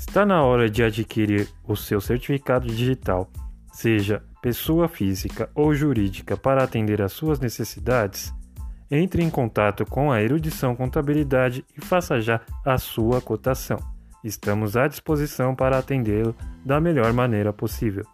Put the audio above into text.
Está na hora de adquirir o seu certificado digital, seja pessoa física ou jurídica, para atender às suas necessidades? Entre em contato com a Erudição Contabilidade e faça já a sua cotação. Estamos à disposição para atendê-lo da melhor maneira possível.